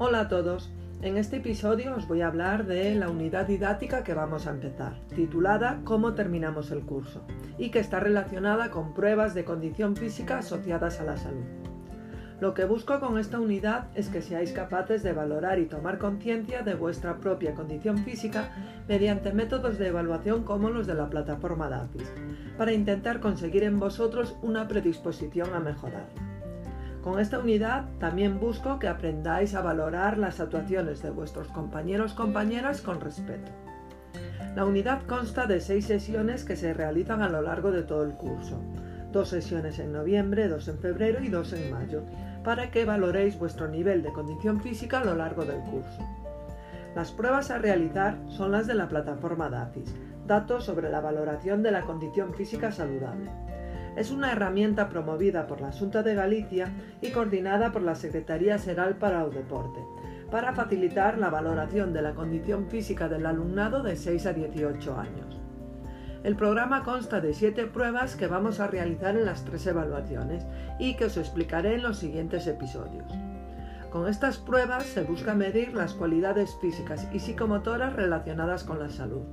Hola a todos. En este episodio os voy a hablar de la unidad didáctica que vamos a empezar, titulada Cómo terminamos el curso, y que está relacionada con pruebas de condición física asociadas a la salud. Lo que busco con esta unidad es que seáis capaces de valorar y tomar conciencia de vuestra propia condición física mediante métodos de evaluación como los de la plataforma DAFIS, para intentar conseguir en vosotros una predisposición a mejorarla. Con esta unidad también busco que aprendáis a valorar las actuaciones de vuestros compañeros compañeras con respeto. La unidad consta de seis sesiones que se realizan a lo largo de todo el curso. Dos sesiones en noviembre, dos en febrero y dos en mayo, para que valoréis vuestro nivel de condición física a lo largo del curso. Las pruebas a realizar son las de la plataforma DAFIS, datos sobre la valoración de la condición física saludable es una herramienta promovida por la Junta de Galicia y coordinada por la Secretaría Seral para el Deporte, para facilitar la valoración de la condición física del alumnado de 6 a 18 años. El programa consta de 7 pruebas que vamos a realizar en las tres evaluaciones y que os explicaré en los siguientes episodios. Con estas pruebas se busca medir las cualidades físicas y psicomotoras relacionadas con la salud.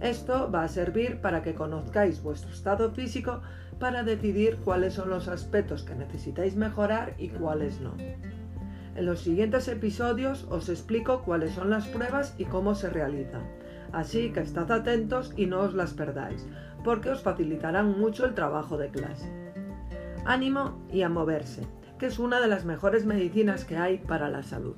Esto va a servir para que conozcáis vuestro estado físico para decidir cuáles son los aspectos que necesitáis mejorar y cuáles no. En los siguientes episodios os explico cuáles son las pruebas y cómo se realizan, así que estad atentos y no os las perdáis, porque os facilitarán mucho el trabajo de clase. Ánimo y a moverse, que es una de las mejores medicinas que hay para la salud.